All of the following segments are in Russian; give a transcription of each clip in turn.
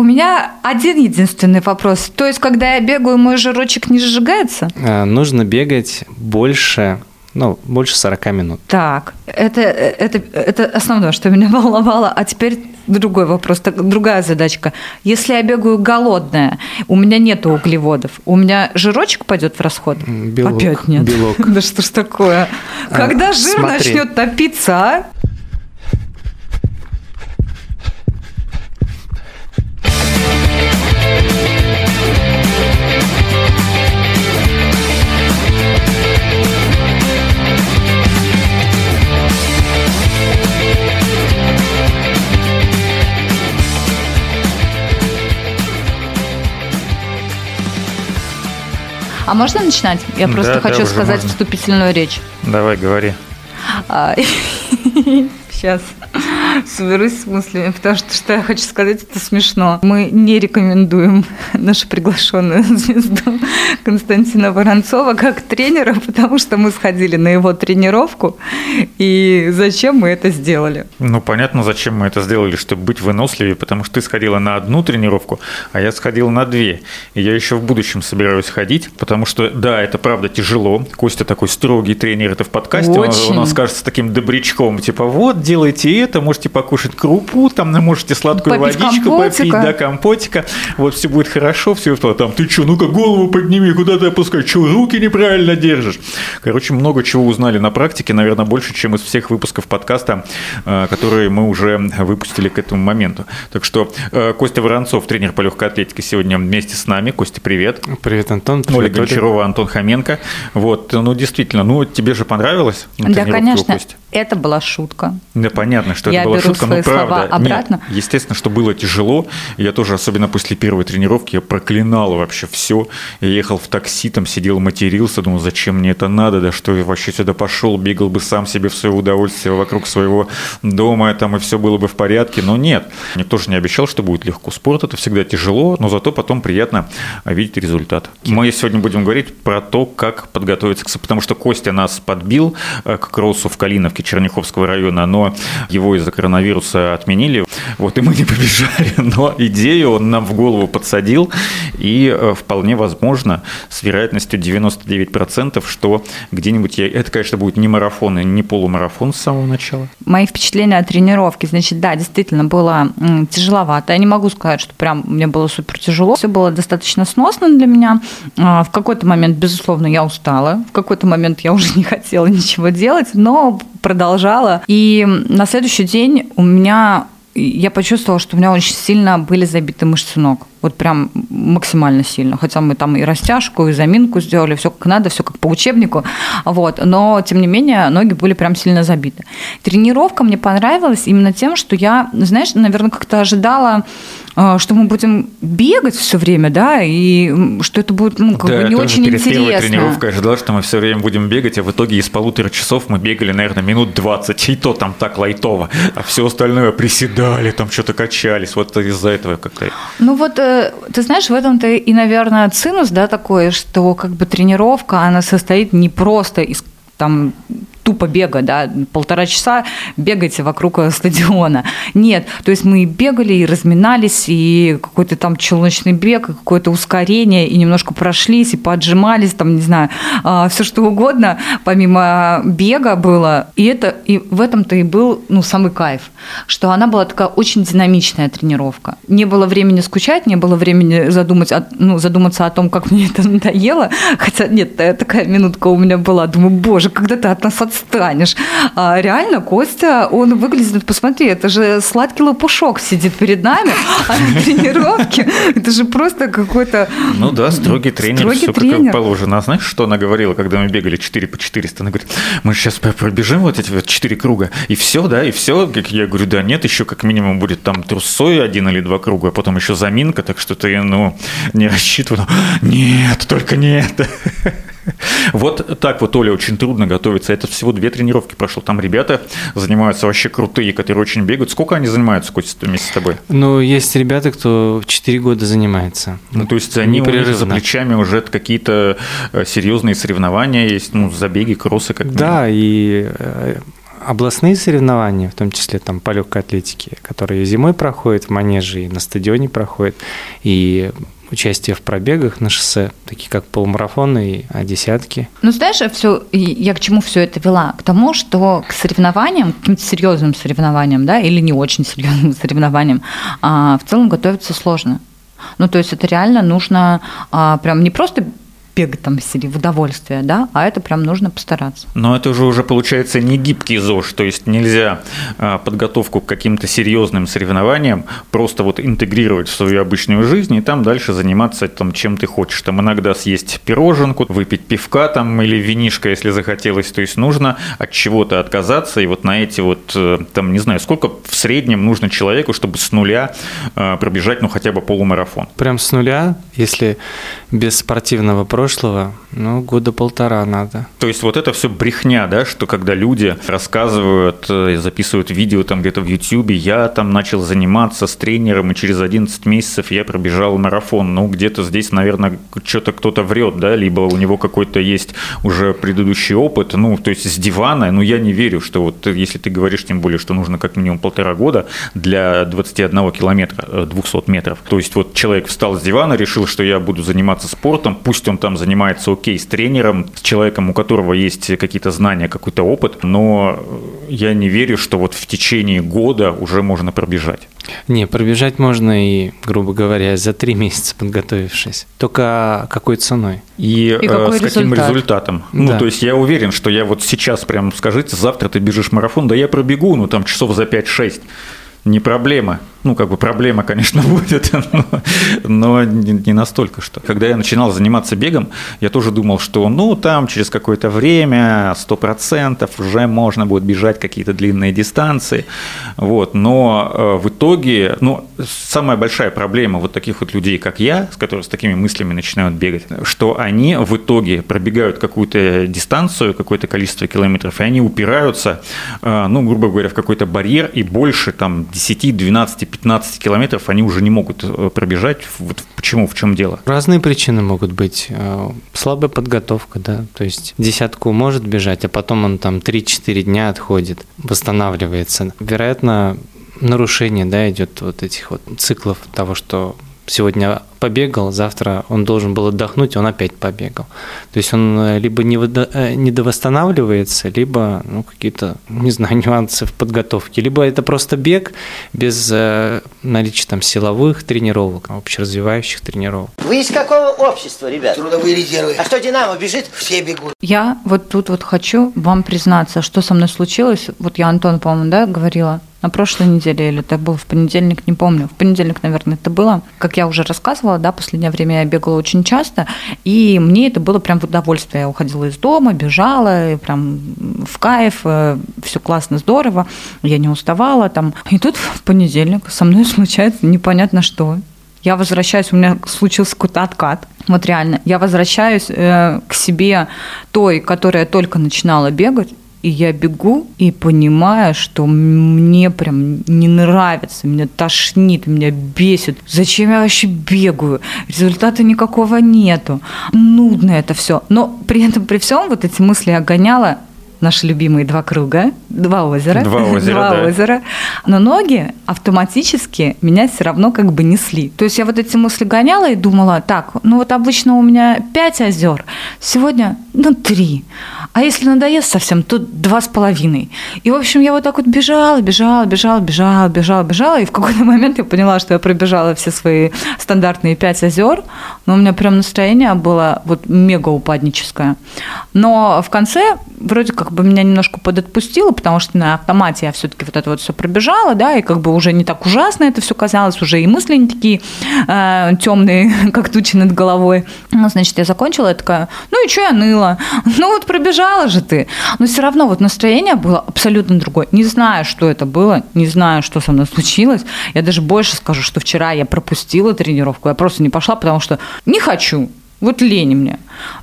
у меня один единственный вопрос. То есть, когда я бегаю, мой жирочек не сжигается? А, нужно бегать больше ну, больше 40 минут. Так, это, это, это основное, что меня волновало. А теперь другой вопрос, другая задачка. Если я бегаю голодная, у меня нет углеводов, у меня жирочек пойдет в расход? Белок. Опять нет. Белок. Да что ж такое? А, Когда жир начнет топиться, а? А можно начинать? Я Да, просто да, хочу сказать можно. вступительную речь. Давай, говори. Сейчас соберусь с мыслями, потому что что я хочу сказать, это смешно. Мы не рекомендуем нашу приглашенную звезду Константина Воронцова как тренера, потому что мы сходили на его тренировку, и зачем мы это сделали? Ну, понятно, зачем мы это сделали, чтобы быть выносливее, потому что ты сходила на одну тренировку, а я сходил на две. И я еще в будущем собираюсь ходить, потому что, да, это правда тяжело. Костя такой строгий тренер, это в подкасте, Очень. он у нас кажется таким добрячком, типа, вот, делайте это, можете покушать крупу, там, можете сладкую Попить водичку попить, компотика. да, компотика, вот, все будет хорошо, все, там, ты что, ну-ка голову подними, куда ты опускаешь, что, руки неправильно держишь. Короче, много чего узнали на практике, наверное, больше, чем из всех выпусков подкаста, э, которые мы уже выпустили к этому моменту. Так что э, Костя Воронцов, тренер по легкой атлетике, сегодня вместе с нами. Костя, привет. Привет, Антон. Привет, Оля. Гончарова, Антон Хоменко. Вот, ну, действительно, ну, тебе же понравилось? Да, конечно, Кости? Это была шутка. Да, понятно, что Я это была шутка, но правда. обратно. Нет, естественно, что было тяжело. Я тоже, особенно после первой тренировки, я проклинал вообще все. Я ехал в такси, там сидел, матерился, думал, зачем мне это надо, да что я вообще сюда пошел, бегал бы сам себе в свое удовольствие вокруг своего дома, там и все было бы в порядке. Но нет, никто же не обещал, что будет легко. Спорт это всегда тяжело, но зато потом приятно видеть результат. Мы сегодня будем говорить про то, как подготовиться, к- потому что Костя нас подбил э, к кроссу в Калиновке Черняховского района, но его из-за коронавируса отменили. Вот и мы не побежали, но идею он нам в голову подсадил, и э, вполне возможно, с вероятностью 99%, что где-нибудь я... Это, конечно, будет не марафон и не полумарафон с самого начала. Мои впечатления от тренировки, значит, да, действительно было тяжеловато. Я не могу сказать, что прям мне было супер тяжело. Все было достаточно сносно для меня. А, В какой-то момент, безусловно, я устала. В какой-то момент я уже не хотела ничего делать, но продолжала. И на следующий день у меня я почувствовала, что у меня очень сильно были забиты мышцы ног. Вот прям максимально сильно. Хотя мы там и растяжку, и заминку сделали, все как надо, все как по учебнику. Вот. Но, тем не менее, ноги были прям сильно забиты. Тренировка мне понравилась именно тем, что я, знаешь, наверное, как-то ожидала, э, что мы будем бегать все время, да, и что это будет ну, как Да, бы не очень перед первой интересно. тренировкой ожидал, что мы все время будем бегать, а в итоге из полутора часов мы бегали, наверное, минут 20, и то там так лайтово, а все остальное приседали, там что-то качались, вот из-за этого как-то... Ну вот, э, ты знаешь, в этом-то и, наверное, цинус, да, такой, что как бы тренировка, она состоит не просто из там тупо бега, да, полтора часа бегайте вокруг э, стадиона. Нет, то есть мы и бегали, и разминались, и какой-то там челночный бег, и какое-то ускорение, и немножко прошлись, и поджимались, там, не знаю, все что угодно, помимо бега было. И это, и в этом-то и был, ну, самый кайф, что она была такая очень динамичная тренировка. Не было времени скучать, не было времени задумать, ну, задуматься о том, как мне это надоело. Хотя нет, та- такая минутка у меня была. Думаю, боже, когда ты от нас отстанешь? А реально, Костя, он выглядит, посмотри, это же сладкий лопушок сидит перед нами, а на тренировке это же просто какой-то... Ну да, строгий тренер, Строгий все тренер. как положено. А знаешь, что она говорила, когда мы бегали 4 по 400? Она говорит, мы сейчас пробежим вот эти вот 4 круга, и все, да, и все. Как я говорю, да нет, еще как минимум будет там трусой один или два круга, а потом еще заминка, так что ты, ну, не рассчитывай. Нет, только не это. Вот так вот, Оля, очень трудно готовиться. Это всего две тренировки прошло. Там ребята занимаются вообще крутые, которые очень бегают. Сколько они занимаются, Костя, вместе с тобой? Ну, есть ребята, кто 4 года занимается. Ну, то есть они у них Непрерывно. за плечами уже какие-то э, серьезные соревнования есть, ну, забеги, кроссы как Да, и э, областные соревнования, в том числе там по легкой атлетике, которые зимой проходят в манеже и на стадионе проходят, и участие в пробегах на шоссе, такие как полумарафоны и а, десятки. Ну, знаешь, все, я к чему все это вела? К тому, что к соревнованиям, к каким-то серьезным соревнованиям, да, или не очень серьезным соревнованиям, а, в целом готовиться сложно. Ну, то есть это реально нужно а, прям не просто бегать там из в удовольствие, да, а это прям нужно постараться. Но это же уже получается не гибкий ЗОЖ, то есть нельзя а, подготовку к каким-то серьезным соревнованиям просто вот интегрировать в свою обычную жизнь и там дальше заниматься там чем ты хочешь. Там иногда съесть пироженку, выпить пивка там или винишко, если захотелось. То есть нужно от чего-то отказаться и вот на эти вот, э, там, не знаю, сколько в среднем нужно человеку, чтобы с нуля а, пробежать, ну, хотя бы полумарафон. Прям с нуля, если без спортивного прошлого, ну, года полтора надо. То есть вот это все брехня, да, что когда люди рассказывают, э, записывают видео там где-то в YouTube, я там начал заниматься с тренером, и через 11 месяцев я пробежал марафон. Ну, где-то здесь, наверное, что-то кто-то врет, да, либо у него какой-то есть уже предыдущий опыт, ну, то есть с дивана, ну, я не верю, что вот если ты говоришь, тем более, что нужно как минимум полтора года для 21 километра, 200 э, метров. То есть вот человек встал с дивана, решил, что я буду заниматься спортом, пусть он там занимается окей с тренером, с человеком, у которого есть какие-то знания, какой-то опыт, но я не верю, что вот в течение года уже можно пробежать. Не, пробежать можно и, грубо говоря, за три месяца подготовившись. Только какой ценой? И, и э, с каким результат? результатом? Ну, да. Ну, то есть я уверен, что я вот сейчас прям скажите, завтра ты бежишь марафон, да я пробегу, ну там часов за 5-6 не проблема. Ну, как бы проблема, конечно, будет, но, но не, не настолько, что. Когда я начинал заниматься бегом, я тоже думал, что, ну, там через какое-то время 100% уже можно будет бежать какие-то длинные дистанции. Вот. Но э, в итоге, ну, самая большая проблема вот таких вот людей, как я, с которыми с такими мыслями начинают бегать, что они в итоге пробегают какую-то дистанцию, какое-то количество километров, и они упираются, э, ну, грубо говоря, в какой-то барьер, и больше там 10, 12, 15 километров они уже не могут э, пробежать. Вот почему, в чем дело? Разные причины могут быть. Э, слабая подготовка, да, то есть десятку может бежать, а потом он там 3-4 дня отходит, восстанавливается. Вероятно, нарушение, да, идет вот этих вот циклов того, что сегодня побегал, завтра он должен был отдохнуть, он опять побегал. То есть он э, либо не э, недовосстанавливается, либо ну, какие-то, не знаю, нюансы в подготовке, либо это просто бег без э, наличия там силовых тренировок, общеразвивающих тренировок. Вы из какого общества, ребят? Трудовые резервы. А что Динамо бежит? Все бегут. Я вот тут вот хочу вам признаться, что со мной случилось. Вот я Антон, по-моему, да, говорила на прошлой неделе или это был в понедельник, не помню. В понедельник, наверное, это было. Как я уже рассказывала, да, последнее время я бегала очень часто, и мне это было прям в удовольствие. Я уходила из дома, бежала, прям в кайф, э, все классно, здорово, я не уставала там. И тут в понедельник со мной случается непонятно что. Я возвращаюсь, у меня случился какой-то откат. Вот реально, я возвращаюсь э, к себе той, которая только начинала бегать, и я бегу и понимаю, что мне прям не нравится, меня тошнит, меня бесит. Зачем я вообще бегаю? Результата никакого нету. Нудно это все. Но при этом, при всем, вот эти мысли я гоняла наши любимые два круга, два озера. Два озера, два да. озера. Но ноги автоматически меня все равно как бы несли. То есть я вот эти мысли гоняла и думала, так, ну вот обычно у меня пять озер, сегодня, ну, три. А если надоест совсем, то два с половиной. И, в общем, я вот так вот бежала, бежала, бежала, бежала, бежала, бежала. И в какой-то момент я поняла, что я пробежала все свои стандартные пять озер. Но у меня прям настроение было вот мега упадническое. Но в конце вроде как бы меня немножко подотпустило, потому что на автомате я все-таки вот это вот все пробежала, да, и как бы уже не так ужасно это все казалось, уже и мысли не такие э, темные, как тучи над головой. Ну, значит, я закончила, я такая, ну и что я ныла? Ну вот пробежала же ты. Но все равно вот настроение было абсолютно другое. Не знаю, что это было, не знаю, что со мной случилось. Я даже больше скажу, что вчера я пропустила тренировку, я просто не пошла, потому что не хочу, вот лень мне.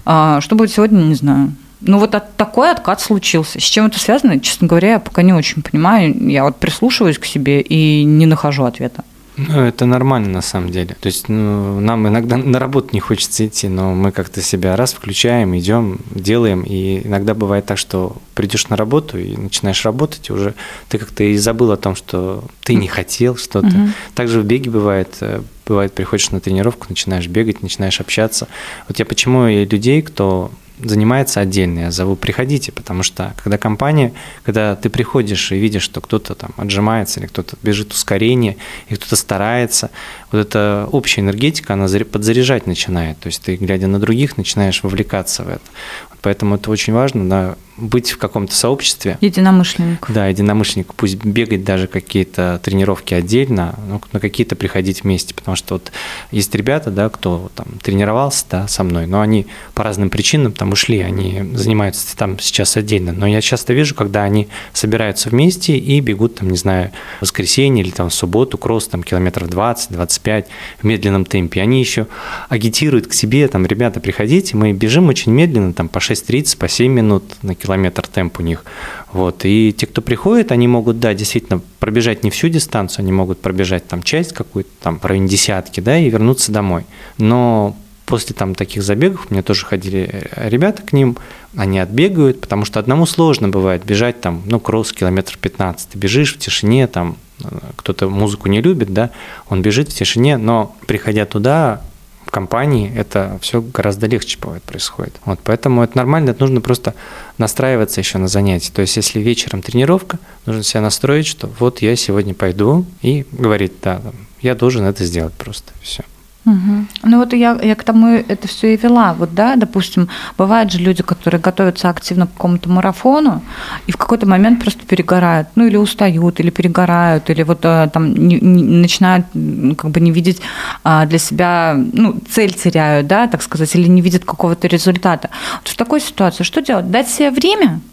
А, что будет сегодня, не знаю. Ну вот от, такой откат случился. С чем это связано, честно говоря, я пока не очень понимаю. Я вот прислушиваюсь к себе и не нахожу ответа. Ну, это нормально на самом деле. То есть ну, нам иногда на работу не хочется идти, но мы как-то себя раз включаем, идем, делаем. И иногда бывает так, что придешь на работу и начинаешь работать, и уже ты как-то и забыл о том, что ты не хотел что-то. Угу. Также в беге бывает, э, бывает, приходишь на тренировку, начинаешь бегать, начинаешь общаться. Вот я почему и людей, кто занимается отдельно. Я зову, приходите, потому что когда компания, когда ты приходишь и видишь, что кто-то там отжимается или кто-то бежит ускорение, и кто-то старается, вот эта общая энергетика, она подзаряжать начинает. То есть ты, глядя на других, начинаешь вовлекаться в это. Поэтому это очень важно, да, быть в каком-то сообществе. Единомышленник. Да, единомышленник. Пусть бегать даже какие-то тренировки отдельно, но на какие-то приходить вместе. Потому что вот есть ребята, да, кто там тренировался да, со мной, но они по разным причинам там ушли, они занимаются там сейчас отдельно. Но я часто вижу, когда они собираются вместе и бегут, там, не знаю, в воскресенье или там в субботу, кросс там километров 20-25 в медленном темпе. Они еще агитируют к себе, там, ребята, приходите, мы бежим очень медленно, там, по 6.30, по 7 минут на километр километр темп у них. Вот. И те, кто приходит, они могут, да, действительно пробежать не всю дистанцию, они могут пробежать там часть какую-то, там, в районе десятки, да, и вернуться домой. Но после там таких забегов, мне тоже ходили ребята к ним, они отбегают, потому что одному сложно бывает бежать там, ну, кросс километр 15, ты бежишь в тишине, там, кто-то музыку не любит, да, он бежит в тишине, но приходя туда, компании это все гораздо легче бывает происходит. Вот, поэтому это нормально, это нужно просто настраиваться еще на занятия. То есть, если вечером тренировка, нужно себя настроить, что вот я сегодня пойду и говорить, да, я должен это сделать просто, все. Угу. Ну вот я, я к тому это все и вела. Вот, да, допустим, бывают же люди, которые готовятся активно к какому-то марафону и в какой-то момент просто перегорают, ну или устают, или перегорают, или вот э, там не, не, начинают как бы не видеть а, для себя, ну, цель теряют, да, так сказать, или не видят какого-то результата. Вот в такой ситуации что делать? Дать себе время –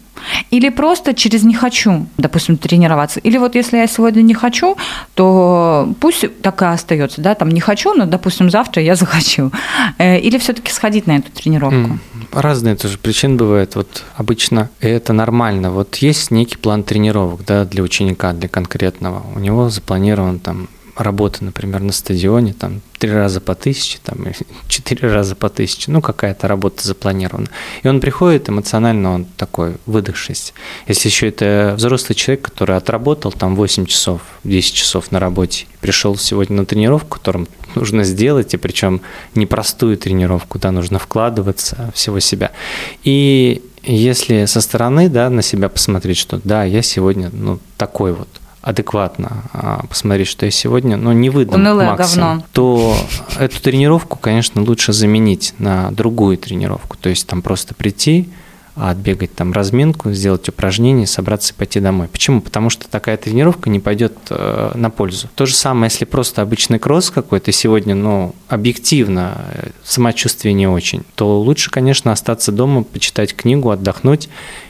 или просто через «не хочу», допустим, тренироваться. Или вот если я сегодня не хочу, то пусть так и остается, да, там не хочу, но, допустим, завтра я захочу. Э, или все-таки сходить на эту тренировку. Разные тоже причины бывают. Вот обычно это нормально. Вот есть некий план тренировок да, для ученика, для конкретного. У него запланирован там работа, например, на стадионе, там три раза по тысяче, там четыре раза по тысяче, ну какая-то работа запланирована. И он приходит эмоционально, он такой выдохшись. Если еще это взрослый человек, который отработал там 8 часов, 10 часов на работе, пришел сегодня на тренировку, которым нужно сделать, и причем непростую тренировку, да, нужно вкладываться всего себя. И если со стороны, да, на себя посмотреть, что да, я сегодня, ну, такой вот, адекватно а, посмотреть, что я сегодня, но не выдам Унылое максимум, говно. то эту тренировку, конечно, лучше заменить на другую тренировку. То есть там просто прийти, отбегать там разминку, сделать упражнение, собраться и пойти домой. Почему? Потому что такая тренировка не пойдет э, на пользу. То же самое, если просто обычный кросс какой-то сегодня, ну, объективно э, самочувствие не очень, то лучше, конечно, остаться дома, почитать книгу, отдохнуть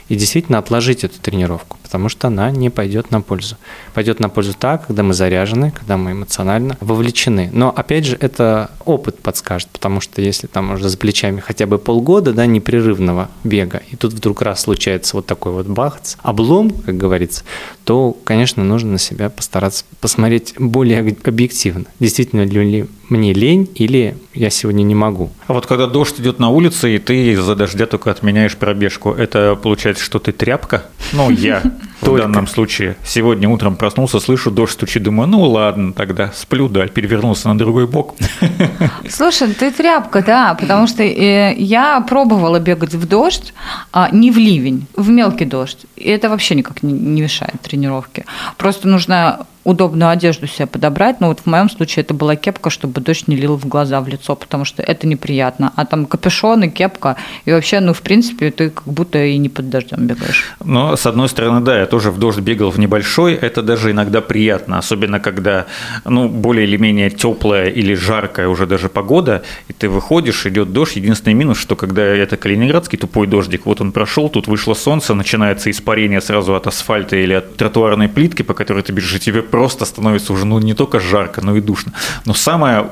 и действительно отложить эту тренировку, потому что она не пойдет на пользу. Пойдет на пользу так, когда мы заряжены, когда мы эмоционально вовлечены. Но опять же, это опыт подскажет, потому что если там уже за плечами хотя бы полгода да, непрерывного бега, и тут вдруг раз случается вот такой вот бахц, облом, как говорится, то, конечно, нужно на себя постараться посмотреть более объективно. Действительно ли мне лень или я сегодня не могу. А вот когда дождь идет на улице, и ты из-за дождя только отменяешь пробежку, это получается, что ты тряпка? Ну, я в данном случае. Сегодня утром проснулся, слышу, дождь стучит, думаю, ну ладно, тогда сплю, да, перевернулся на другой бок. Слушай, ты тряпка, да, потому что э, я пробовала бегать в дождь, а не в ливень, в мелкий дождь. И это вообще никак не мешает тренировке. Просто нужно удобную одежду себе подобрать. Но вот в моем случае это была кепка, чтобы дождь не лил в глаза, в лицо, потому что это неприятно. А там капюшон и кепка, и вообще, ну, в принципе, ты как будто и не под дождем бегаешь. Но, с одной стороны, да, я тоже в дождь бегал в небольшой, это даже иногда приятно, особенно когда, ну, более или менее теплая или жаркая уже даже погода, и ты выходишь, идет дождь. Единственный минус, что когда это калининградский тупой дождик, вот он прошел, тут вышло солнце, начинается испарение сразу от асфальта или от тротуарной плитки, по которой ты бежишь, и тебе просто становится уже ну, не только жарко, но и душно. Но самое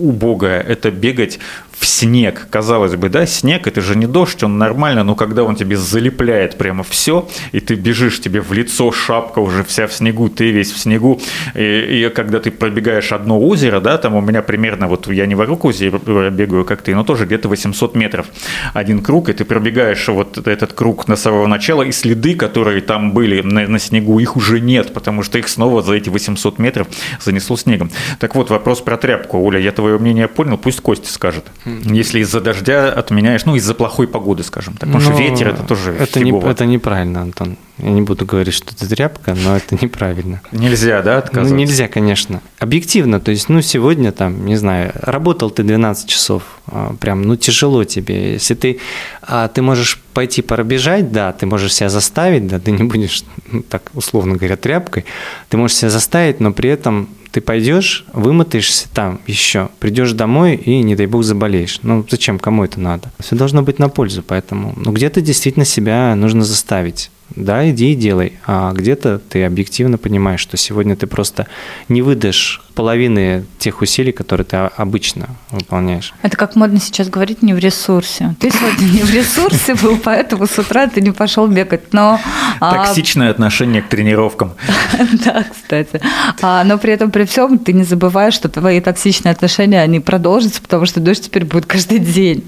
убогое – это бегать в снег. Казалось бы, да, снег это же не дождь, он нормально, но когда он тебе залепляет прямо все, и ты бежишь, тебе в лицо шапка уже вся в снегу, ты весь в снегу, и, и когда ты пробегаешь одно озеро, да, там у меня примерно, вот я не вокруг озера бегаю, как ты, но тоже где-то 800 метров один круг, и ты пробегаешь вот этот круг на самого начала, и следы, которые там были на, на снегу, их уже нет, потому что их снова за эти 800 метров занесло снегом. Так вот, вопрос про тряпку. Оля, я твое мнение понял, пусть Костя скажет. Если из-за дождя отменяешь, ну, из-за плохой погоды, скажем так. Потому что Но ветер это тоже это, не, это неправильно, Антон. Я не буду говорить, что это тряпка, но это неправильно. Нельзя, да, Ну, отказываться? нельзя, конечно. Объективно, то есть, ну, сегодня там, не знаю, работал ты 12 часов, а, прям, ну, тяжело тебе. Если ты, а, ты можешь пойти пробежать, да, ты можешь себя заставить, да, ты не будешь, ну, так условно говоря, тряпкой, ты можешь себя заставить, но при этом ты пойдешь, вымотаешься там еще, придешь домой и, не дай бог, заболеешь. Ну, зачем, кому это надо? Все должно быть на пользу, поэтому, ну, где-то действительно себя нужно заставить. Да, иди и делай. А где-то ты объективно понимаешь, что сегодня ты просто не выдашь половины тех усилий, которые ты обычно выполняешь. Это как модно сейчас говорить, не в ресурсе. Ты сегодня не в ресурсе был, поэтому с утра ты не пошел бегать. Но, а, Токсичное отношение к тренировкам. Да, кстати. А, но при этом, при всем, ты не забываешь, что твои токсичные отношения, они продолжатся, потому что дождь теперь будет каждый день.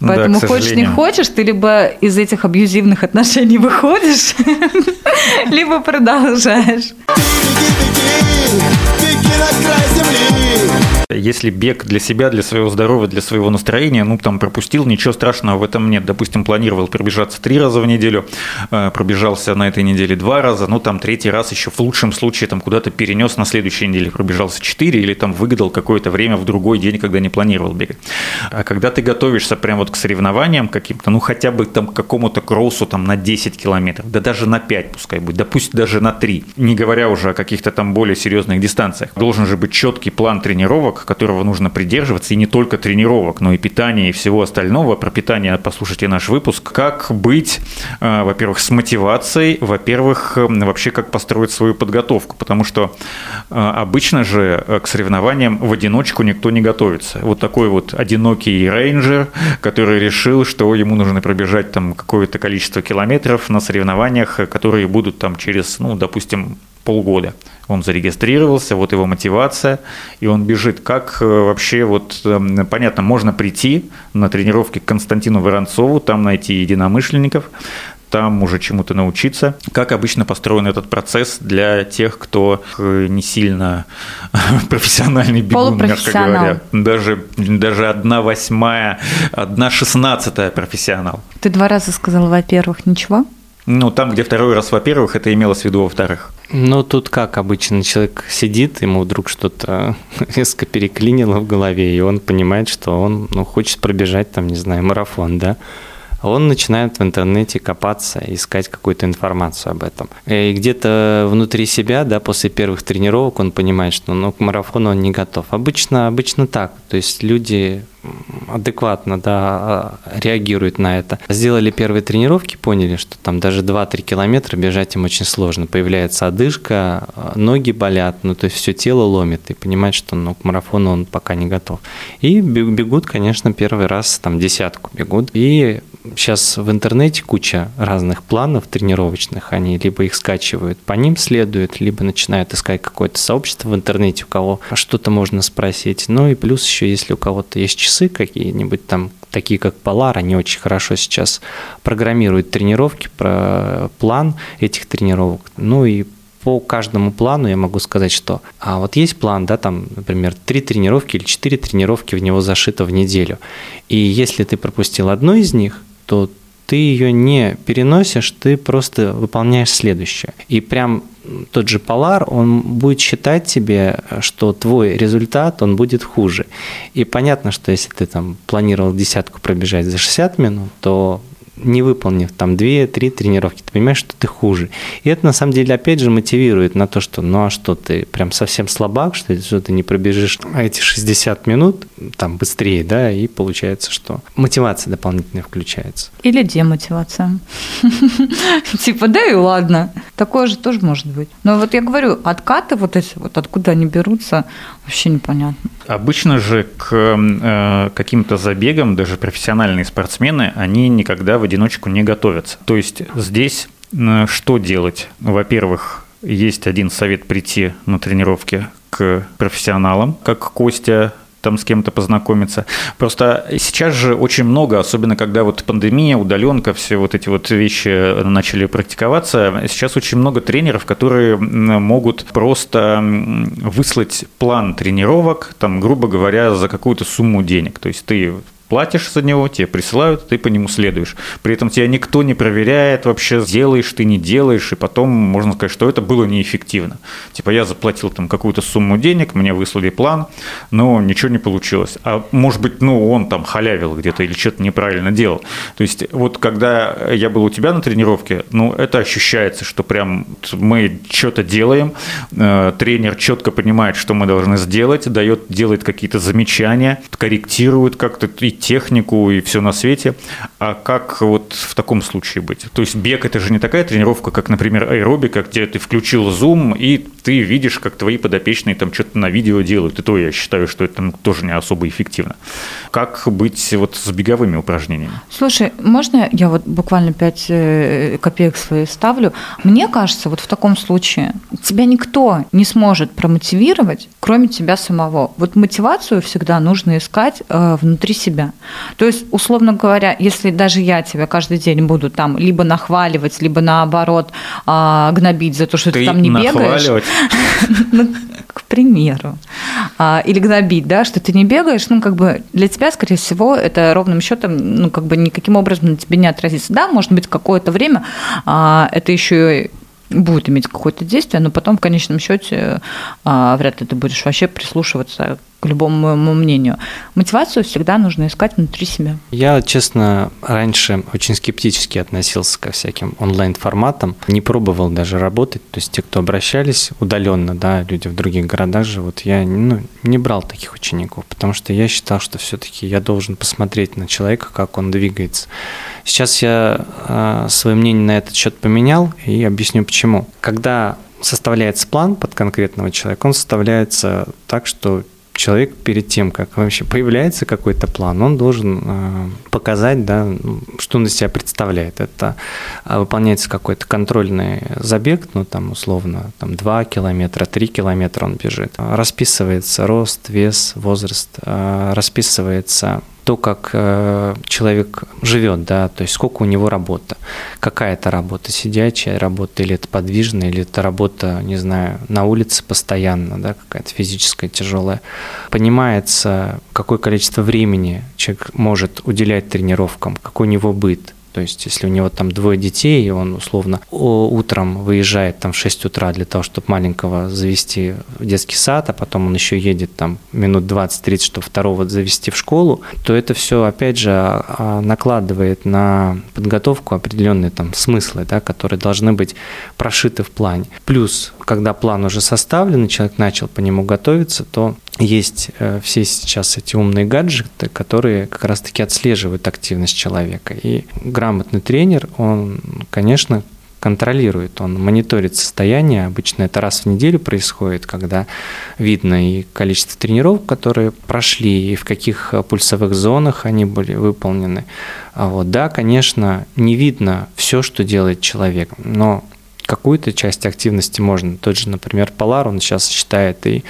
Да, Поэтому к хочешь, не хочешь, ты либо из этих абьюзивных отношений выходишь, либо продолжаешь. Беги на край земли Если бег для себя, для своего здоровья, для своего настроения, ну, там, пропустил, ничего страшного в этом нет. Допустим, планировал пробежаться три раза в неделю, э, пробежался на этой неделе два раза, ну, там, третий раз еще в лучшем случае там куда-то перенес на следующей неделе, пробежался четыре или там выгадал какое-то время в другой день, когда не планировал бегать. А когда ты готовишься прям вот к соревнованиям каким-то, ну, хотя бы там к какому-то кроссу там на 10 километров, да даже на 5 пускай будет, да пусть даже на 3, не говоря уже о каких-то там более серьезных дистанциях. Должен же быть четкий план тренировок, которого нужно придерживаться, и не только тренировок, но и питания и всего остального. Про питание послушайте наш выпуск. Как быть, э, во-первых, с мотивацией, во-первых, э, вообще как построить свою подготовку, потому что э, обычно же к соревнованиям в одиночку никто не готовится. Вот такой вот одинокий рейнджер, который решил, что ему нужно пробежать там какое-то количество километров на соревнованиях, которые будут там через, ну, допустим, полгода. Он зарегистрировался, вот его мотивация, и он бежит. Как э, вообще, вот эм, понятно, можно прийти на тренировки к Константину Воронцову, там найти единомышленников, там уже чему-то научиться. Как обычно построен этот процесс для тех, кто э, не сильно профессиональный бегун, мягко говоря. Даже, даже одна восьмая, одна шестнадцатая профессионал. Ты два раза сказал, во-первых, ничего? Ну, там, где второй раз, во-первых, это имелось в виду во-вторых. Ну, тут как обычно, человек сидит, ему вдруг что-то резко переклинило в голове, и он понимает, что он ну, хочет пробежать, там, не знаю, марафон, да, он начинает в интернете копаться, искать какую-то информацию об этом. И где-то внутри себя, да, после первых тренировок он понимает, что ну, к марафону он не готов. Обычно, обычно так. То есть люди адекватно да, а, реагируют на это. Сделали первые тренировки, поняли, что там даже 2-3 километра бежать им очень сложно. Появляется одышка, а, ноги болят, ну то есть все тело ломит и понимает, что ну, к марафону он пока не готов. И бег- бегут, конечно, первый раз там десятку бегут. И сейчас в интернете куча разных планов тренировочных, они либо их скачивают, по ним следуют, либо начинают искать какое-то сообщество в интернете, у кого что-то можно спросить. Ну и плюс еще, если у кого-то есть часы какие-нибудь там, такие как Polar, они очень хорошо сейчас программируют тренировки, про план этих тренировок. Ну и по каждому плану я могу сказать, что а вот есть план, да, там, например, три тренировки или четыре тренировки в него зашито в неделю. И если ты пропустил одну из них, то ты ее не переносишь, ты просто выполняешь следующее. И прям тот же Polar, он будет считать тебе, что твой результат, он будет хуже. И понятно, что если ты там планировал десятку пробежать за 60 минут, то не выполнив там 2-3 тренировки, ты понимаешь, что ты хуже. И это на самом деле опять же мотивирует на то, что ну а что ты прям совсем слабак, что, что ты не пробежишь эти 60 минут там быстрее, да, и получается, что мотивация дополнительная включается. Или демотивация. Типа, да и ладно. Такое же тоже может быть. Но вот я говорю, откаты вот эти вот, откуда они берутся, Вообще непонятно. Обычно же к э, каким-то забегам даже профессиональные спортсмены, они никогда в одиночку не готовятся. То есть здесь э, что делать? Во-первых, есть один совет прийти на тренировки к профессионалам, как Костя там с кем-то познакомиться. Просто сейчас же очень много, особенно когда вот пандемия, удаленка, все вот эти вот вещи начали практиковаться, сейчас очень много тренеров, которые могут просто выслать план тренировок, там, грубо говоря, за какую-то сумму денег. То есть ты платишь за него, тебе присылают, ты по нему следуешь. При этом тебя никто не проверяет вообще, делаешь ты, не делаешь, и потом можно сказать, что это было неэффективно. Типа я заплатил там какую-то сумму денег, мне выслали план, но ничего не получилось. А может быть, ну, он там халявил где-то или что-то неправильно делал. То есть вот когда я был у тебя на тренировке, ну, это ощущается, что прям мы что-то делаем, э, тренер четко понимает, что мы должны сделать, дает, делает какие-то замечания, корректирует как-то и технику, и все на свете. А как вот в таком случае быть? То есть бег – это же не такая тренировка, как, например, аэробика, где ты включил Zoom, и ты видишь, как твои подопечные там что-то на видео делают. И то я считаю, что это тоже не особо эффективно. Как быть вот с беговыми упражнениями? Слушай, можно я вот буквально 5 э, копеек свои ставлю? Мне кажется, вот в таком случае тебя никто не сможет промотивировать, кроме тебя самого. Вот мотивацию всегда нужно искать э, внутри себя. То есть, условно говоря, если даже я тебя каждый день буду там либо нахваливать, либо наоборот э, гнобить за то, что ты, ты там не бегаешь. Ну, к примеру. А, или гнобить, да, что ты не бегаешь, ну, как бы для тебя, скорее всего, это ровным счетом, ну, как бы никаким образом на тебе не отразится. Да, может быть, какое-то время а, это еще будет иметь какое-то действие, но потом в конечном счете а, вряд ли ты будешь вообще прислушиваться к любому моему мнению. Мотивацию всегда нужно искать внутри себя. Я, честно, раньше очень скептически относился ко всяким онлайн-форматам, не пробовал даже работать. То есть те, кто обращались удаленно, да, люди в других городах живут, я ну, не брал таких учеников, потому что я считал, что все-таки я должен посмотреть на человека, как он двигается. Сейчас я э, свое мнение на этот счет поменял и объясню почему. Когда составляется план под конкретного человека, он составляется так, что человек перед тем, как вообще появляется какой-то план, он должен э, показать, да, что он из себя представляет. Это э, выполняется какой-то контрольный забег, ну там условно там 2 километра, 3 километра он бежит. Расписывается рост, вес, возраст, э, расписывается то, как э, человек живет, да, то есть сколько у него работа, какая это работа, сидячая работа, или это подвижная, или это работа, не знаю, на улице постоянно, да, какая-то физическая, тяжелая. Понимается, какое количество времени человек может уделять тренировкам, какой у него быт, то есть, если у него там двое детей, и он условно утром выезжает там в 6 утра для того, чтобы маленького завести в детский сад, а потом он еще едет там минут 20-30, чтобы второго завести в школу, то это все, опять же, а, накладывает на подготовку определенные там смыслы, да, которые должны быть прошиты в плане. Плюс, когда план уже составлен, и человек начал по нему готовиться, то есть э, все сейчас эти умные гаджеты, которые как раз-таки отслеживают активность человека. И грамотный тренер, он, конечно, контролирует, он мониторит состояние. Обычно это раз в неделю происходит, когда видно и количество тренировок, которые прошли, и в каких пульсовых зонах они были выполнены. А вот, да, конечно, не видно все, что делает человек, но какую-то часть активности можно. Тот же, например, Полар, он сейчас считает и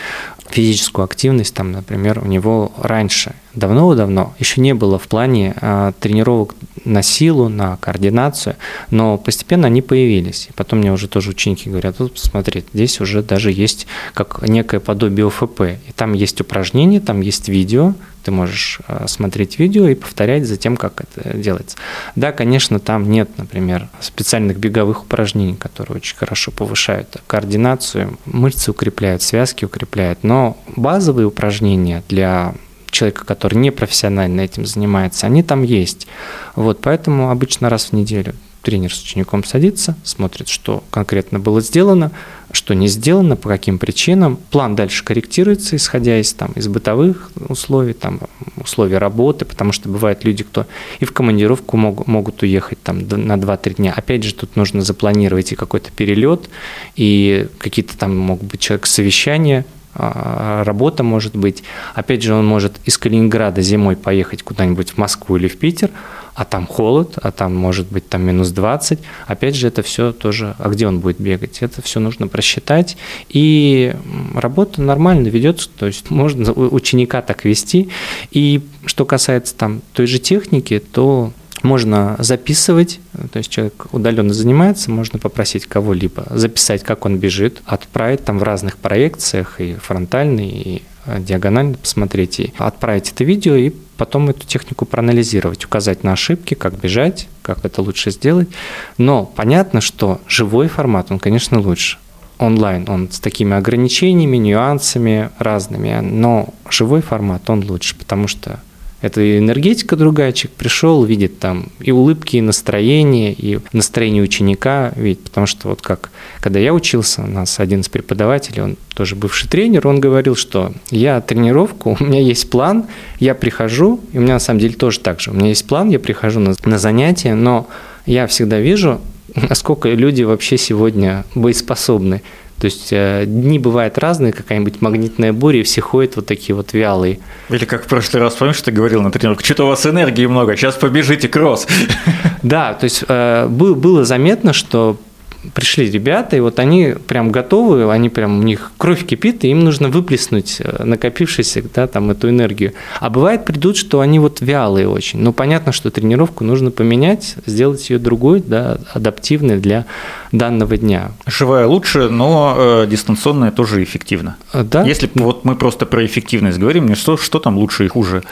физическую активность, там, например, у него раньше, давно-давно, еще не было в плане а, тренировок на силу, на координацию, но постепенно они появились. И потом мне уже тоже ученики говорят, вот посмотри, здесь уже даже есть как некое подобие ОФП. И там есть упражнения, там есть видео, ты можешь а, смотреть видео и повторять за тем, как это делается. Да, конечно, там нет, например, специальных беговых упражнений, которые очень хорошо повышают координацию, мышцы укрепляют, связки укрепляют, но базовые упражнения для человека, который не профессионально этим занимается, они там есть. Вот, поэтому обычно раз в неделю тренер с учеником садится, смотрит, что конкретно было сделано, что не сделано, по каким причинам. План дальше корректируется, исходя из, там, из бытовых условий, там, условий работы, потому что бывают люди, кто и в командировку мог, могут уехать там, на 2-3 дня. Опять же, тут нужно запланировать и какой-то перелет, и какие-то там могут быть человек совещания, работа может быть. Опять же, он может из Калининграда зимой поехать куда-нибудь в Москву или в Питер, а там холод, а там может быть там минус 20. Опять же, это все тоже, а где он будет бегать? Это все нужно просчитать. И работа нормально ведется, то есть можно ученика так вести. И что касается там той же техники, то можно записывать, то есть человек удаленно занимается, можно попросить кого-либо записать, как он бежит, отправить там в разных проекциях, и фронтальный, и э, диагонально посмотреть, и отправить это видео, и потом эту технику проанализировать, указать на ошибки, как бежать, как это лучше сделать. Но понятно, что живой формат, он, конечно, лучше онлайн, он с такими ограничениями, нюансами разными, но живой формат, он лучше, потому что это энергетика другая, человек пришел, видит там и улыбки, и настроение, и настроение ученика, видит, потому что вот как, когда я учился, у нас один из преподавателей, он тоже бывший тренер, он говорил, что я тренировку, у меня есть план, я прихожу, и у меня на самом деле тоже так же, у меня есть план, я прихожу на, на занятия, но я всегда вижу, насколько люди вообще сегодня боеспособны. То есть э, дни бывают разные, какая-нибудь магнитная буря, и все ходят вот такие вот вялые. Или как в прошлый раз, помнишь, ты говорил на тренировке, что-то у вас энергии много, сейчас побежите кросс. Да, то есть э, было заметно, что пришли ребята, и вот они прям готовы, они прям, у них кровь кипит, и им нужно выплеснуть э, накопившуюся, да, там, эту энергию. А бывает придут, что они вот вялые очень. Ну, понятно, что тренировку нужно поменять, сделать ее другой, да, адаптивной для данного дня. Живая лучше, но э, дистанционная тоже эффективно. Э, да. Если вот мы просто про эффективность говорим, что, что там лучше и хуже,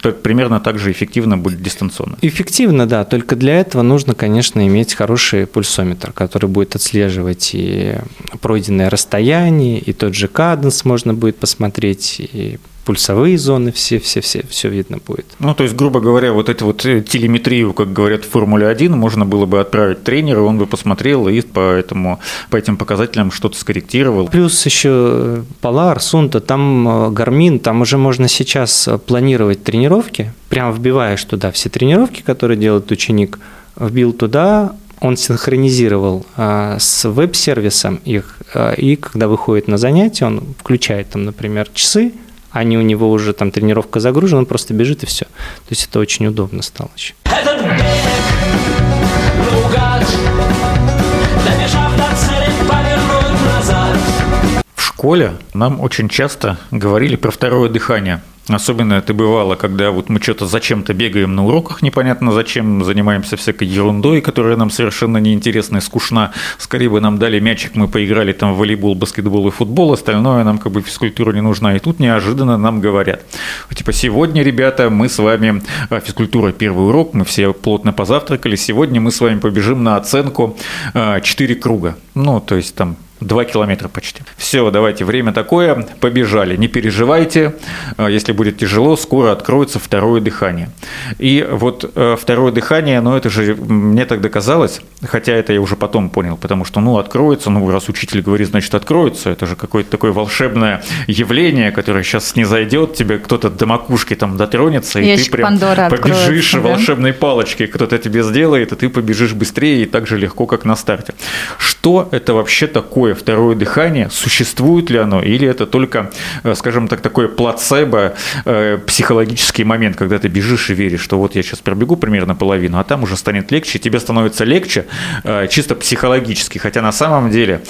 то примерно так же эффективно будет дистанционно. Эффективно, да, только для этого нужно, конечно, иметь хороший пульсометр, который будет отслеживать и пройденное расстояние, и тот же каденс можно будет посмотреть, и пульсовые зоны, все, все, все, все видно будет. Ну, то есть, грубо говоря, вот эту вот э, телеметрию, как говорят в Формуле 1, можно было бы отправить тренеру, он бы посмотрел и по, этому, по этим показателям что-то скорректировал. Плюс еще Polar, Sunta, там э, Garmin, там уже можно сейчас планировать тренировки, прямо вбиваешь туда все тренировки, которые делает ученик, вбил туда, он синхронизировал а, с веб-сервисом их, а, и когда выходит на занятие, он включает там, например, часы, они у него уже там тренировка загружена, он просто бежит и все. То есть это очень удобно стало еще. Этот бег, наугад, добежав до цели, повернуть назад. В школе нам очень часто говорили про второе дыхание – Особенно это бывало, когда вот мы что-то зачем-то бегаем на уроках, непонятно зачем, занимаемся всякой ерундой, которая нам совершенно неинтересна и скучна. Скорее бы нам дали мячик, мы поиграли там в волейбол, баскетбол и футбол, остальное нам как бы физкультура не нужна. И тут неожиданно нам говорят, типа, сегодня, ребята, мы с вами, а, физкультура первый урок, мы все плотно позавтракали, сегодня мы с вами побежим на оценку 4 а, круга. Ну, то есть там Два километра почти. Все, давайте, время такое, побежали. Не переживайте, э, если будет тяжело, скоро откроется второе дыхание. И вот э, второе дыхание, ну это же мне так доказалось, хотя это я уже потом понял, потому что, ну, откроется, ну, раз учитель говорит, значит, откроется, это же какое-то такое волшебное явление, которое сейчас не зайдет, тебе кто-то до макушки там дотронется, и Ящик ты прям Пандора побежишь да? волшебной палочкой, кто-то тебе сделает, и ты побежишь быстрее и так же легко, как на старте. Что это вообще такое? Такое второе дыхание, существует ли оно, или это только, э, скажем так, такое плацебо, э, психологический момент, когда ты бежишь и веришь, что вот я сейчас пробегу примерно половину, а там уже станет легче, тебе становится легче э, чисто психологически, хотя на самом деле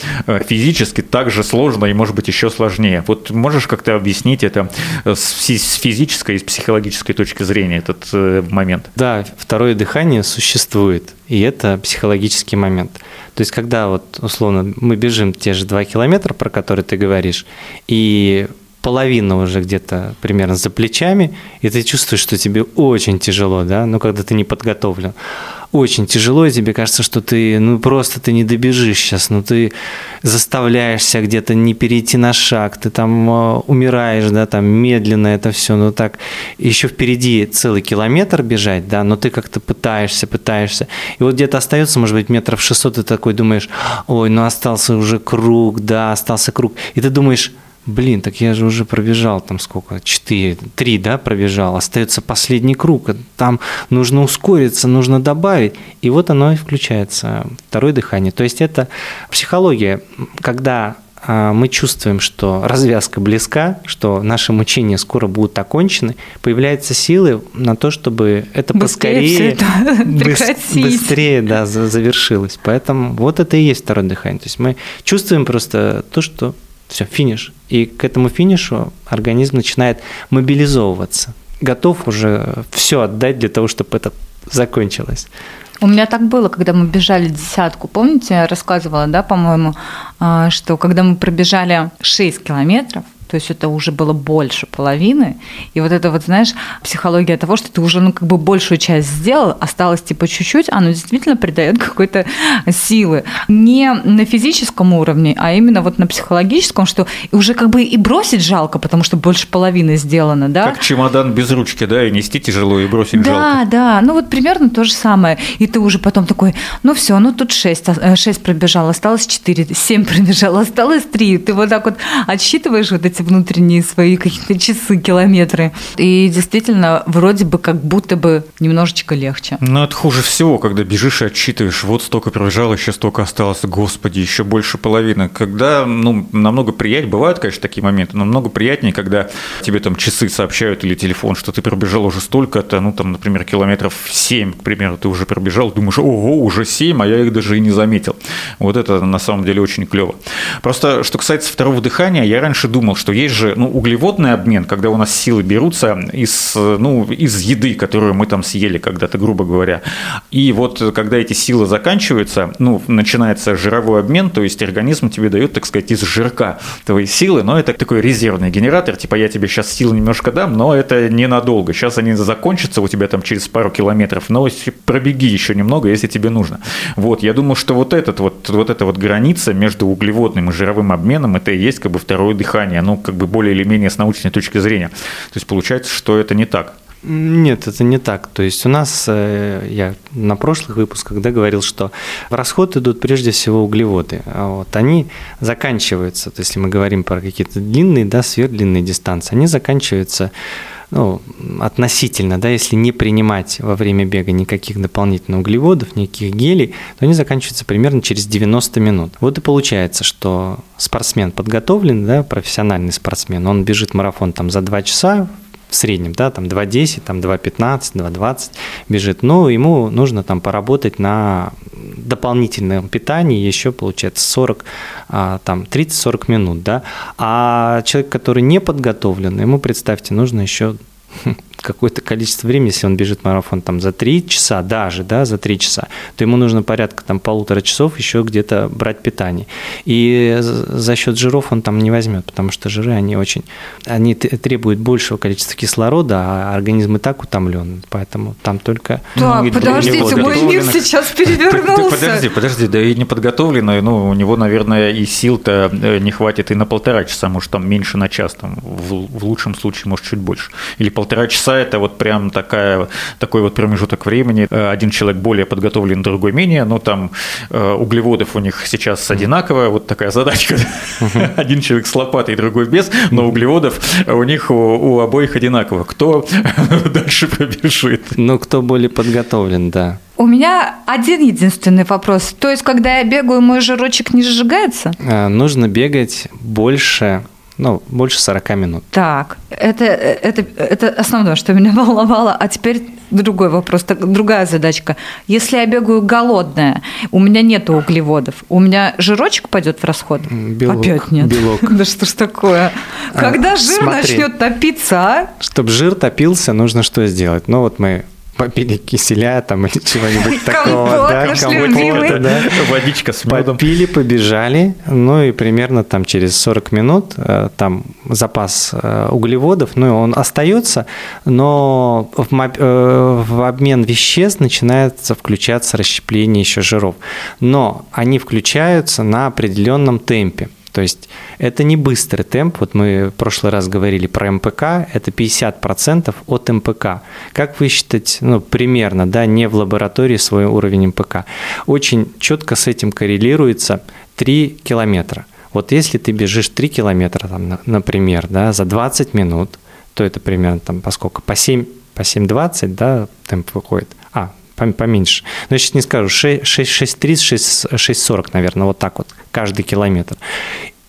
физически так же сложно и, может быть, еще сложнее. Вот можешь как-то объяснить это с физической и с психологической точки зрения, этот момент? Да, второе дыхание существует, и это психологический момент. То есть, когда вот, условно, мы бежим те же два километра, про которые ты говоришь, и половина уже где-то примерно за плечами, и ты чувствуешь, что тебе очень тяжело, да, ну, когда ты не подготовлен очень тяжело, и тебе кажется, что ты, ну, просто ты не добежишь сейчас, ну, ты заставляешься где-то не перейти на шаг, ты там э, умираешь, да, там медленно это все, ну, так, еще впереди целый километр бежать, да, но ты как-то пытаешься, пытаешься, и вот где-то остается, может быть, метров 600, ты такой думаешь, ой, ну, остался уже круг, да, остался круг, и ты думаешь, Блин, так я же уже пробежал там сколько? Четыре, три, да, пробежал. Остается последний круг. Там нужно ускориться, нужно добавить. И вот оно и включается, второе дыхание. То есть это психология, когда а, мы чувствуем, что развязка близка, что наши мучения скоро будут окончены, появляются силы на то, чтобы это Быстрее поскорее, это быс- быстрее да, за- завершилось. Поэтому вот это и есть второе дыхание. То есть мы чувствуем просто то, что все, финиш. И к этому финишу организм начинает мобилизовываться. Готов уже все отдать для того, чтобы это закончилось. У меня так было, когда мы бежали десятку. Помните, я рассказывала, да, по-моему, а, что когда мы пробежали 6 километров, то есть это уже было больше половины. И вот это вот, знаешь, психология того, что ты уже, ну, как бы большую часть сделал, осталось типа чуть-чуть, оно действительно придает какой-то силы. Не на физическом уровне, а именно вот на психологическом, что уже как бы и бросить жалко, потому что больше половины сделано, да? Как чемодан без ручки, да, и нести тяжело, и бросить да, жалко. Да, ну вот примерно то же самое. И ты уже потом такой, ну все, ну тут 6, 6 пробежал, осталось 4, 7 пробежал, осталось 3. Ты вот так вот отсчитываешь вот эти внутренние свои какие-то часы, километры. И действительно, вроде бы как будто бы немножечко легче. Ну, это хуже всего, когда бежишь и отчитываешь, вот столько пробежал, еще столько осталось, господи, еще больше половины. Когда, ну, намного приятнее, бывают, конечно, такие моменты, но намного приятнее, когда тебе там часы сообщают или телефон, что ты пробежал уже столько-то, ну, там, например, километров 7, к примеру, ты уже пробежал, думаешь, ого, уже 7, а я их даже и не заметил. Вот это на самом деле очень клево. Просто, что касается второго дыхания, я раньше думал, что есть же ну, углеводный обмен, когда у нас силы берутся из, ну, из еды, которую мы там съели когда-то, грубо говоря. И вот когда эти силы заканчиваются, ну, начинается жировой обмен, то есть организм тебе дает, так сказать, из жирка твои силы, но это такой резервный генератор, типа я тебе сейчас силы немножко дам, но это ненадолго. Сейчас они закончатся у тебя там через пару километров, но пробеги еще немного, если тебе нужно. Вот, я думаю, что вот, этот вот, вот эта вот граница между углеводным и жировым обменом, это и есть как бы второе дыхание, ну, как бы более или менее с научной точки зрения. То есть получается, что это не так. Нет, это не так. То есть у нас, э, я на прошлых выпусках да, говорил, что в расход идут прежде всего углеводы. А Вот, они заканчиваются, то есть если мы говорим про какие-то длинные, да, сверхдлинные дистанции, они заканчиваются ну, относительно, да, если не принимать во время бега никаких дополнительных углеводов, никаких гелей, то они заканчиваются примерно через 90 минут. Вот и получается, что спортсмен подготовлен, да, профессиональный спортсмен, он бежит марафон там за 2 часа, в среднем, да, там 2.10, там 2.15, 2.20 бежит, но ему нужно там поработать на дополнительном питании еще, получается, 40, а, там 30-40 минут, да, а человек, который не подготовлен, ему, представьте, нужно еще какое-то количество времени, если он бежит марафон там за 3 часа, даже, да, за 3 часа, то ему нужно порядка там полутора часов еще где-то брать питание. И за счет жиров он там не возьмет, потому что жиры, они очень, они требуют большего количества кислорода, а организм и так утомлен, поэтому там только... Так, Ну, подождите, мой мир сейчас перевернулся. Подожди, подожди, да и неподготовленный, ну, у него, наверное, и сил-то э, не хватит и на полтора часа, может, там меньше на час, там, в, в лучшем случае, может, чуть больше. Или полтора часа – это вот прям такая, такой вот промежуток времени. Э, Один человек более подготовлен, другой менее, но там э, углеводов у них сейчас одинаково, вот такая задачка. Один человек с лопатой, другой без, но углеводов у них у, у обоих одинаково. Кто дальше пробежит? Ну, кто более подготовлен, да. У меня один единственный вопрос. То есть, когда я бегаю, мой жирочек не сжигается? Э, Нужно бегать больше, ну, больше 40 минут. Так, это, это, это основное, что меня волновало. А теперь другой вопрос, так- другая задачка. Если я бегаю голодная, у меня нет углеводов, у меня жирочек пойдет в расход? Белок, Опять нет. белок. Да что ж такое? А, Когда жир начнет топиться, а? Чтобы жир топился, нужно что сделать? Ну, вот мы попили киселя там или чего-нибудь такого, да, компота, да. Водичка с медом. Попили, побежали, ну и примерно там через 40 минут э, там запас э, углеводов, ну он остается, но в, э, в обмен веществ начинается включаться расщепление еще жиров. Но они включаются на определенном темпе. То есть это не быстрый темп. Вот мы в прошлый раз говорили про МПК, это 50% от МПК. Как высчитать, ну, примерно, да, не в лаборатории свой уровень МПК? Очень четко с этим коррелируется 3 километра. Вот если ты бежишь 3 километра, там, на- например, да, за 20 минут, то это примерно там по сколько? По 7, по 7.20, да, темп выходит. А, пом- поменьше. Но я сейчас не скажу, 6, 6, 6.30, 6, 6.40, наверное, вот так вот, каждый километр.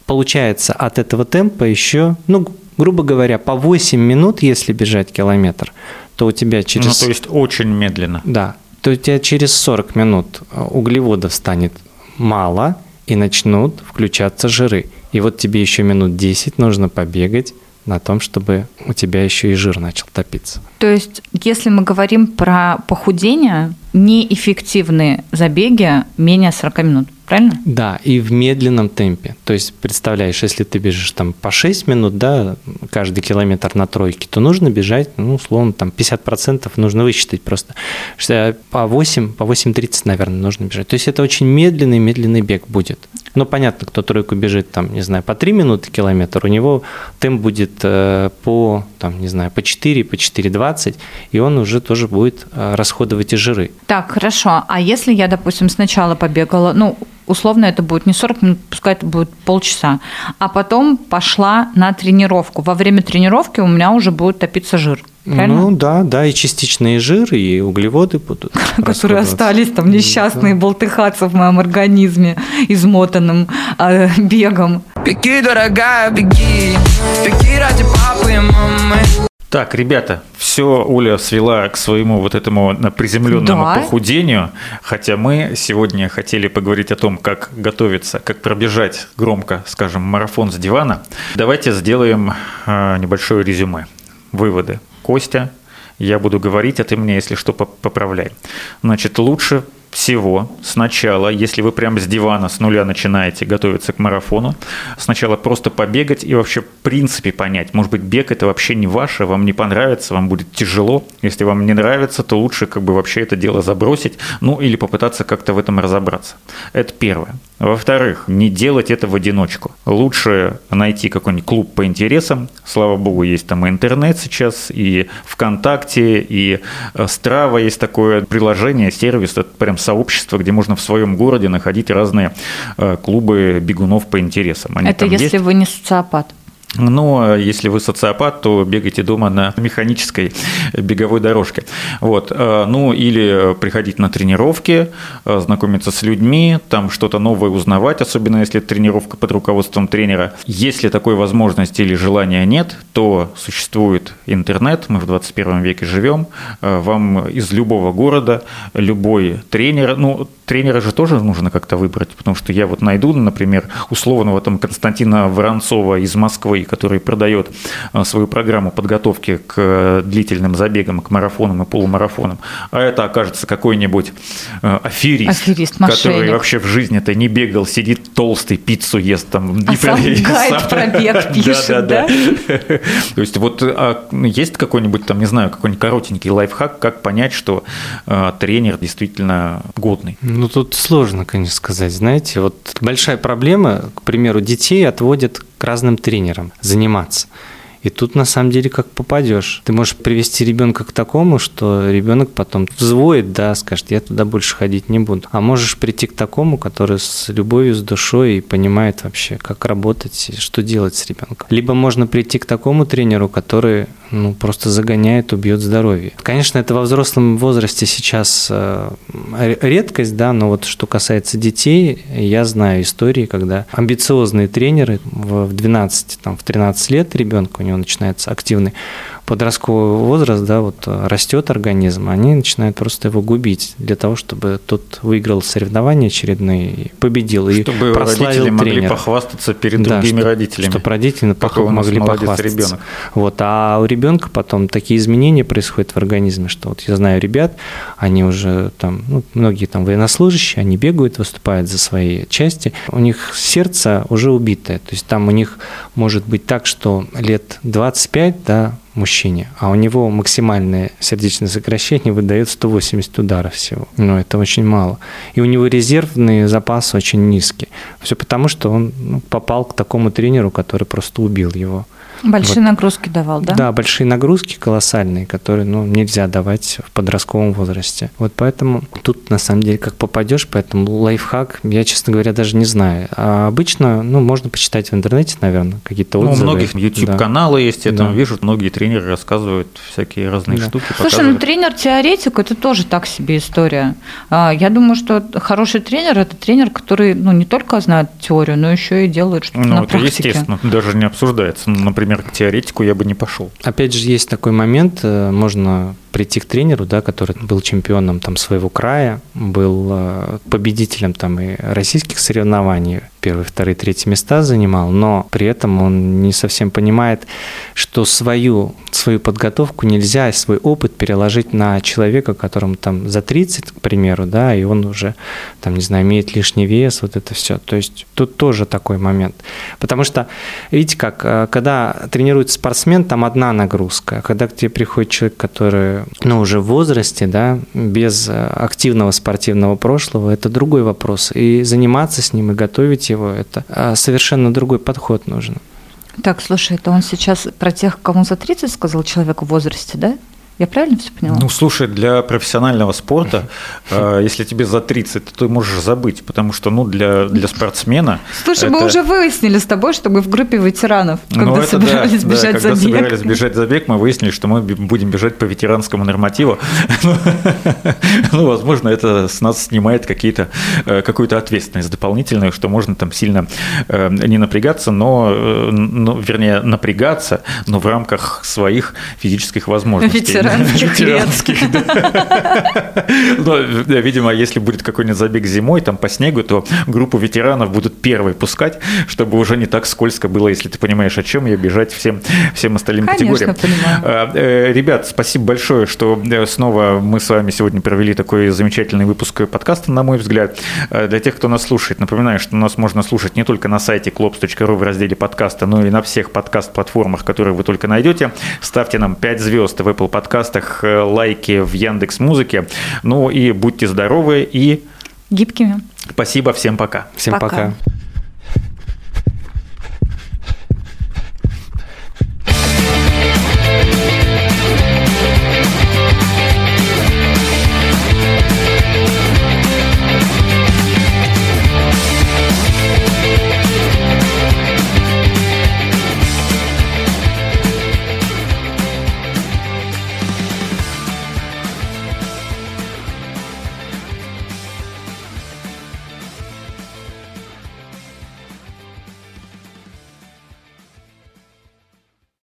получается от этого темпа еще, ну, грубо говоря, по 8 минут, если бежать километр, то у тебя через... Ну, то есть очень медленно. Да, то у тебя через 40 минут э, углеводов станет мало, и начнут включаться жиры. И вот тебе еще минут 10 нужно побегать на том, чтобы у тебя еще и жир начал топиться. То есть, если мы говорим про похудение, неэффективные забеги менее 40 минут, правильно? Да, и в медленном темпе. То есть, представляешь, если ты бежишь там по 6 минут, да, каждый километр на тройке, то нужно бежать, ну, условно, там 50% нужно высчитать просто. Что по 8, по 8.30, наверное, нужно бежать. То есть, это очень медленный, медленный бег будет. Ну, понятно, кто тройку бежит, там, не знаю, по 3 минуты километр, у него темп будет э, по, там, не знаю, по 4, по 4.20, и он уже тоже будет э, расходовать и жиры. Так, хорошо. А если я, допустим, сначала побегала, ну, условно это будет не 40 минут, пускай это будет полчаса, а потом пошла на тренировку. Во время тренировки у меня уже будет топиться жир. Правильно? Ну да, да, и частичные жиры, и углеводы будут. которые остались там несчастные болтыхаться в моем организме, измотанным э, бегом. Беги, дорогая, беги Беги ради папы и мамы Так, ребята, все Оля свела к своему вот этому на приземленному Да. похудению, хотя мы сегодня хотели поговорить о том, как готовиться, как пробежать громко, скажем, марафон с дивана. Давайте сделаем э, небольшое резюме, выводы. Костя, я буду говорить, а ты мне, если что, поп- поправляй. Значит, лучше всего сначала, если вы прямо с дивана, с нуля начинаете готовиться к марафону, сначала просто побегать и вообще в принципе понять, может быть, бег это вообще не ваше, вам не понравится, вам будет тяжело. Если вам не нравится, то лучше как бы вообще это дело забросить, ну или попытаться как-то в этом разобраться. Это первое. Во-вторых, не делать это в одиночку. Лучше найти какой-нибудь клуб по интересам. Слава богу, есть там и интернет сейчас, и ВКонтакте, и э, Страва есть такое приложение, сервис, это прям сообщество, где можно в своем городе находить разные э, клубы бегунов по интересам. Они это если есть. вы не социопат. Но если вы социопат, то бегайте дома на механической беговой дорожке. Вот. э, Ну, или приходить на тренировки, э, знакомиться с людьми, там что-то новое узнавать, особенно если тренировка под руководством тренера. Если такой возможности или желания нет, то существует интернет, мы в 21 веке живем, э, вам из любого города, любой тренер, ну, тренера же тоже нужно как-то выбрать, потому что я вот найду, например, условного там Константина Воронцова из Москвы, который продает э, свою программу подготовки к э, длительным забегам, к марафонам и полумарафонам, а это окажется какой-нибудь э, аферист, Аферист, который вообще в жизни-то не бегал, сидит толстый, пиццу ест там. А и сам и гайд сам- про бег пишет, да? То есть вот а, есть какой-нибудь там, не знаю, какой-нибудь коротенький лайфхак, как понять, что а, тренер действительно годный? Ну, тут сложно, конечно, сказать. Знаете, вот большая проблема, к примеру, детей отводят к разным тренерам заниматься. И тут на самом деле как попадешь. Ты можешь привести ребенка к такому, что ребенок потом взвоет, да, скажет, я туда больше ходить не буду. А можешь прийти к такому, который с любовью, с душой и понимает вообще, как работать, что делать с ребенком. Либо можно прийти к такому тренеру, который ну, просто загоняет, убьет здоровье. Конечно, это во взрослом возрасте сейчас э, ре- редкость, да, но вот что касается детей, я знаю истории, когда амбициозные тренеры в 12, там, в 13 лет ребенка, у него начинается активный подростковый возраст, да, вот э, растет организм, они начинают просто его губить для того, чтобы тот выиграл соревнования очередные, победил и Чтобы прославил родители могли тренера. похвастаться перед Да, другими чтоб- родителями. Чтобы родители Какой могли похвастаться. ребенок. Вот, а у ребенка потом такие изменения происходят в организме, что вот я знаю ребят, они уже там, ну, многие там военнослужащие, они бегают, выступают за свои части, у них сердце уже убитое, то есть там у них может быть так, что лет 25, да, мужчине, а у него максимальное сердечное сокращение выдает 180 ударов всего. Ну, это очень мало. И у него резервный запас очень низкий. Все потому, что он ну, попал к такому тренеру, который просто убил его. Большие нагрузки давал, да? Да, большие нагрузки колоссальные, которые ну, нельзя давать в подростковом возрасте. Вот поэтому тут на самом деле как попадешь, поэтому лайфхак, я, честно говоря, даже не знаю. А обычно, ну, можно почитать в интернете, наверное, какие-то Ну, у отзывы. многих Да. YouTube-каналы есть, я Да. там вижу, многие тренеры рассказывают всякие разные Да. штуки. Слушай, ну показывают. тренер-теоретик это тоже так себе история. А, Я думаю, что хороший тренер это тренер, который ну, не только знает теорию, но еще и делает что-то Ну, на это практике. естественно, даже не обсуждается. Ну, Например, к теоретику я бы не пошел. Опять же, есть такой момент, э, можно прийти к тренеру, да, который был чемпионом там, своего края, был э, победителем там, и российских соревнований, первые, вторые, третьи места занимал, но при этом он не совсем понимает, что свою, свою подготовку нельзя, свой опыт переложить на человека, которому там за 30, к примеру, да, и он уже, там, не знаю, имеет лишний вес, вот это все. То есть тут тоже такой момент. Потому что, видите как, э, когда тренируется спортсмен, там одна нагрузка, а когда к тебе приходит человек, который, ну, уже в возрасте, да, без э, активного спортивного прошлого, это другой вопрос. И заниматься с ним и готовить его, это э, совершенно другой подход нужен. Так, слушай, это он сейчас про тех, кому за 30 сказал человек в возрасте, да? Я правильно все поняла? Ну, слушай, для профессионального спорта, э, если тебе за 30, то ты можешь забыть, потому что, ну, для, для спортсмена... Слушай, мы это- уже выяснили с тобой, что мы в группе ветеранов, когда Ну, это да, собирались да, бежать когда забег. собирались бежать забег, мы выяснили, что мы будем бежать по ветеранскому нормативу. Ну, возможно, это с нас снимает какие-то, э, какую-то ответственность дополнительную, что можно там сильно э, не напрягаться, но, но, вернее, напрягаться, но в рамках своих физических возможностей. Ветеранских лет. Но, видимо, если будет какой-нибудь забег зимой, там по снегу, то группу ветеранов будут первой пускать, чтобы уже не так скользко было, если ты понимаешь, о чем я, бежать всем, всем остальным Конечно, категориям. понимаю. А, э, Ребят, спасибо большое, что э, снова мы с вами сегодня провели такой замечательный выпуск подкаста, на мой взгляд. Э, Для тех, кто нас слушает, напоминаю, что нас можно слушать не только на сайте klops.ru в разделе подкаста, но и на всех подкаст-платформах, которые вы только найдете. Ставьте нам 5 звезд в Apple подкастах, э, лайки в Яндекс Музыке. Ну и будьте здоровы и Гибкими. спасибо всем пока. Всем Пока. пока.